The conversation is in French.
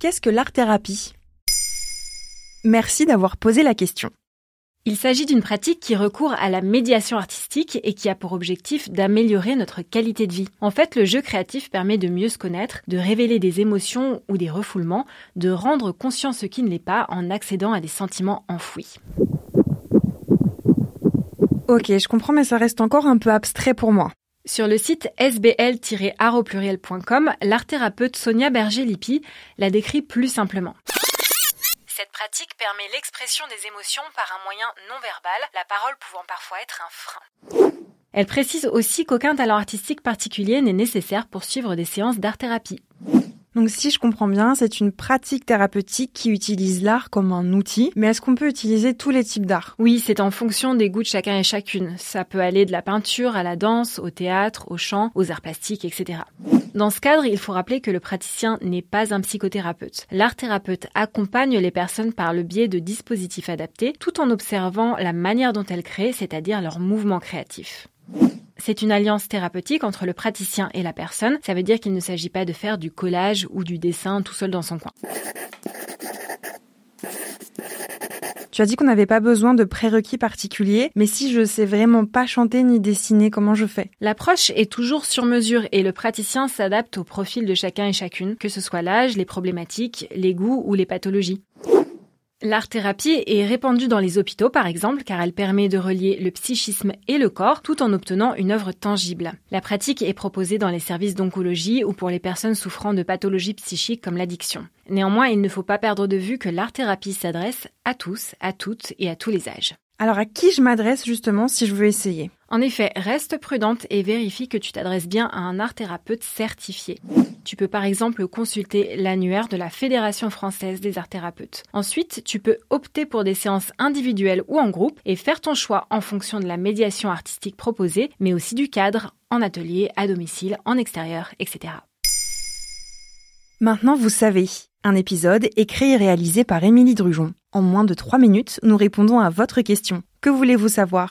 Qu'est-ce que l'art-thérapie? Merci d'avoir posé la question. Il s'agit d'une pratique qui recourt à la médiation artistique et qui a pour objectif d'améliorer notre qualité de vie. En fait, le jeu créatif permet de mieux se connaître, de révéler des émotions ou des refoulements, de rendre conscient ce qui ne l'est pas en accédant à des sentiments enfouis. Ok, je comprends, mais ça reste encore un peu abstrait pour moi. Sur le site sbl-art l'art-thérapeute Sonia Berger-Lippi la décrit plus simplement. Cette pratique permet l'expression des émotions par un moyen non verbal, la parole pouvant parfois être un frein. Elle précise aussi qu'aucun talent artistique particulier n'est nécessaire pour suivre des séances d'art-thérapie. Donc si je comprends bien, c'est une pratique thérapeutique qui utilise l'art comme un outil, mais est-ce qu'on peut utiliser tous les types d'art? Oui, c'est en fonction des goûts de chacun et chacune. Ça peut aller de la peinture à la danse, au théâtre, au chant, aux arts plastiques, etc. Dans ce cadre, il faut rappeler que le praticien n'est pas un psychothérapeute. L'art thérapeute accompagne les personnes par le biais de dispositifs adaptés, tout en observant la manière dont elles créent, c'est-à-dire leur mouvement créatif. C'est une alliance thérapeutique entre le praticien et la personne. Ça veut dire qu'il ne s'agit pas de faire du collage ou du dessin tout seul dans son coin. Tu as dit qu'on n'avait pas besoin de prérequis particuliers, mais si je sais vraiment pas chanter ni dessiner, comment je fais? L'approche est toujours sur mesure et le praticien s'adapte au profil de chacun et chacune, que ce soit l'âge, les problématiques, les goûts ou les pathologies. L'art-thérapie est répandue dans les hôpitaux, par exemple, car elle permet de relier le psychisme et le corps tout en obtenant une œuvre tangible. La pratique est proposée dans les services d'oncologie ou pour les personnes souffrant de pathologies psychiques comme l'addiction. Néanmoins, il ne faut pas perdre de vue que l'art-thérapie s'adresse à tous, à toutes et à tous les âges. Alors à qui je m'adresse justement si je veux essayer? En effet, reste prudente et vérifie que tu t'adresses bien à un art thérapeute certifié. Tu peux par exemple consulter l'annuaire de la Fédération française des arts thérapeutes. Ensuite, tu peux opter pour des séances individuelles ou en groupe et faire ton choix en fonction de la médiation artistique proposée, mais aussi du cadre, en atelier, à domicile, en extérieur, etc. Maintenant, vous savez. Un épisode écrit et réalisé par Émilie Drujon. En moins de 3 minutes, nous répondons à votre question. Que voulez-vous savoir?